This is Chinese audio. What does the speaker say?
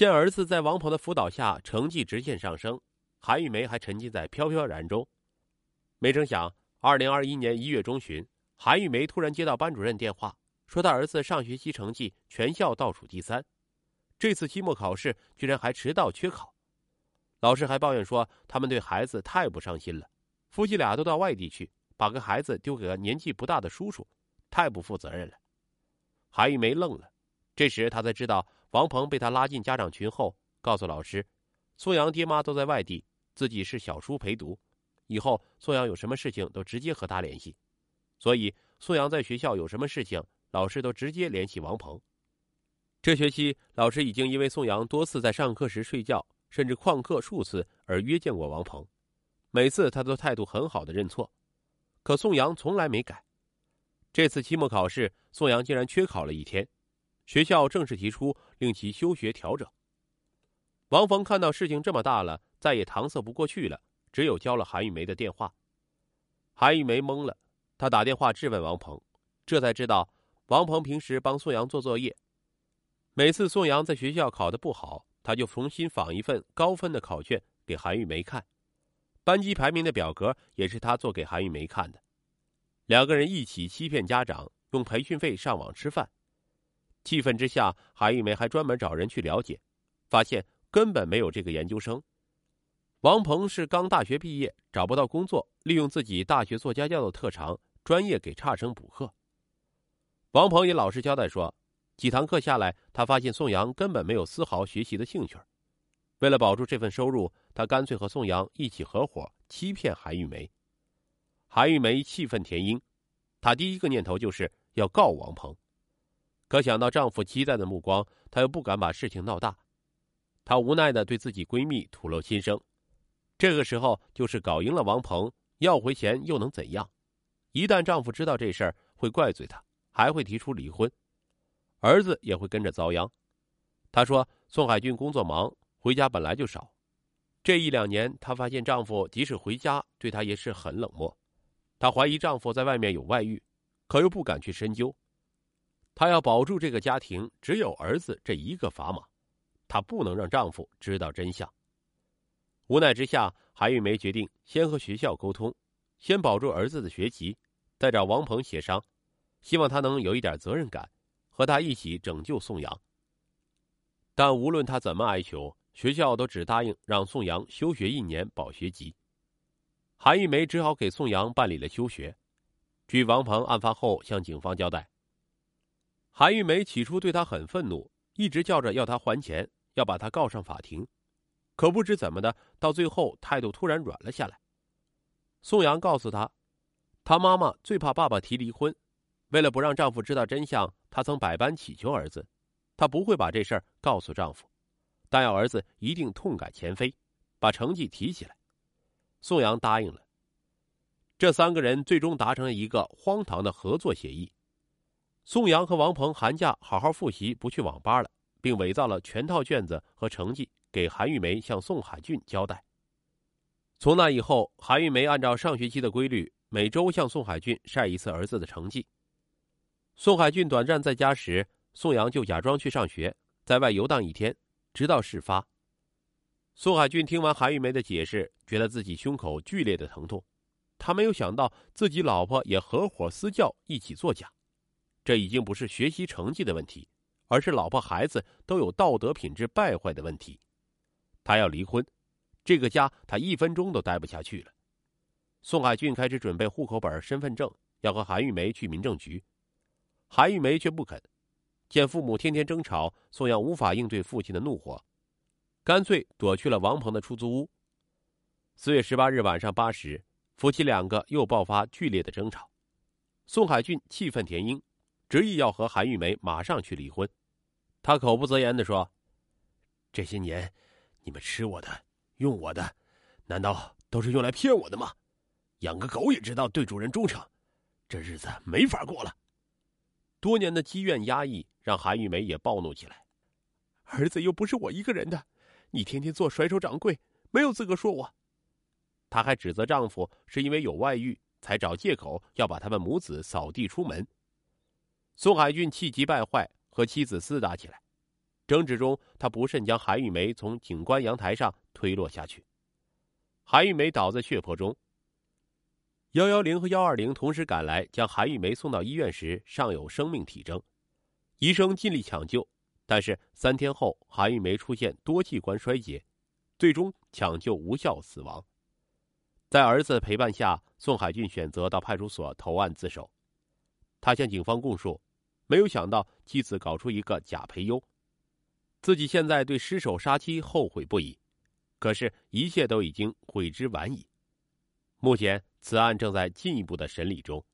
见儿子在王鹏的辅导下成绩直线上升，韩玉梅还沉浸在飘飘然中。没成想，二零二一年一月中旬，韩玉梅突然接到班主任电话，说她儿子上学期成绩全校倒数第三，这次期末考试居然还迟到缺考。老师还抱怨说，他们对孩子太不上心了，夫妻俩都到外地去，把个孩子丢给个年纪不大的叔叔，太不负责任了。韩玉梅愣了，这时她才知道王鹏被他拉进家长群后，告诉老师，宋阳爹妈都在外地，自己是小叔陪读，以后宋阳有什么事情都直接和他联系，所以宋阳在学校有什么事情，老师都直接联系王鹏。这学期老师已经因为宋阳多次在上课时睡觉，甚至旷课数次而约见过王鹏，每次他都态度很好的认错，可宋阳从来没改。这次期末考试，宋阳竟然缺考了一天，学校正式提出令其休学调整。王峰看到事情这么大了，再也搪塞不过去了，只有交了韩玉梅的电话。韩玉梅懵了，她打电话质问王鹏，这才知道王鹏平时帮宋阳做作业，每次宋阳在学校考得不好，他就重新仿一份高分的考卷给韩玉梅看，班级排名的表格也是他做给韩玉梅看的。两个人一起欺骗家长，用培训费上网吃饭。气愤之下，韩玉梅还专门找人去了解，发现根本没有这个研究生。王鹏是刚大学毕业，找不到工作，利用自己大学做家教的特长，专业给差生补课。王鹏也老实交代说，几堂课下来，他发现宋阳根本没有丝毫学习的兴趣。为了保住这份收入，他干脆和宋阳一起合伙欺骗韩玉梅。韩玉梅气愤填膺，她第一个念头就是要告王鹏，可想到丈夫期待的目光，她又不敢把事情闹大，她无奈的对自己闺蜜吐露心声。这个时候，就是搞赢了王鹏，要回钱又能怎样？一旦丈夫知道这事儿，会怪罪她，还会提出离婚，儿子也会跟着遭殃。她说：“宋海军工作忙，回家本来就少，这一两年，她发现丈夫即使回家，对她也是很冷漠。”她怀疑丈夫在外面有外遇，可又不敢去深究。她要保住这个家庭，只有儿子这一个砝码，她不能让丈夫知道真相。无奈之下，韩玉梅决定先和学校沟通，先保住儿子的学籍，再找王鹏协商，希望他能有一点责任感，和他一起拯救宋阳。但无论他怎么哀求，学校都只答应让宋阳休学一年保学籍。韩玉梅只好给宋阳办理了休学。据王鹏案发后向警方交代，韩玉梅起初对他很愤怒，一直叫着要他还钱，要把他告上法庭。可不知怎么的，到最后态度突然软了下来。宋阳告诉他，他妈妈最怕爸爸提离婚，为了不让丈夫知道真相，她曾百般乞求儿子，她不会把这事儿告诉丈夫，但要儿子一定痛改前非，把成绩提起来。宋阳答应了。这三个人最终达成了一个荒唐的合作协议：宋阳和王鹏寒假好好复习，不去网吧了，并伪造了全套卷子和成绩给韩玉梅向宋海俊交代。从那以后，韩玉梅按照上学期的规律，每周向宋海俊晒一次儿子的成绩。宋海俊短暂在家时，宋阳就假装去上学，在外游荡一天，直到事发。宋海俊听完韩玉梅的解释，觉得自己胸口剧烈的疼痛。他没有想到自己老婆也合伙私教一起作假，这已经不是学习成绩的问题，而是老婆孩子都有道德品质败坏的问题。他要离婚，这个家他一分钟都待不下去了。宋海俊开始准备户口本、身份证，要和韩玉梅去民政局。韩玉梅却不肯，见父母天天争吵，宋阳无法应对父亲的怒火。干脆躲去了王鹏的出租屋。四月十八日晚上八时，夫妻两个又爆发剧烈的争吵。宋海俊气愤填膺，执意要和韩玉梅马上去离婚。他口不择言的说：“这些年，你们吃我的，用我的，难道都是用来骗我的吗？养个狗也知道对主人忠诚，这日子没法过了。”多年的积怨压抑让韩玉梅也暴怒起来。儿子又不是我一个人的。你天天做甩手掌柜，没有资格说我。她还指责丈夫是因为有外遇，才找借口要把他们母子扫地出门。宋海俊气急败坏，和妻子厮打起来。争执中，他不慎将韩玉梅从警官阳台上推落下去，韩玉梅倒在血泊中。幺幺零和幺二零同时赶来，将韩玉梅送到医院时尚有生命体征，医生尽力抢救，但是三天后韩玉梅出现多器官衰竭，最终抢救无效死亡。在儿子的陪伴下，宋海俊选择到派出所投案自首。他向警方供述，没有想到妻子搞出一个假培优。自己现在对失手杀妻后悔不已，可是，一切都已经悔之晚矣。目前，此案正在进一步的审理中。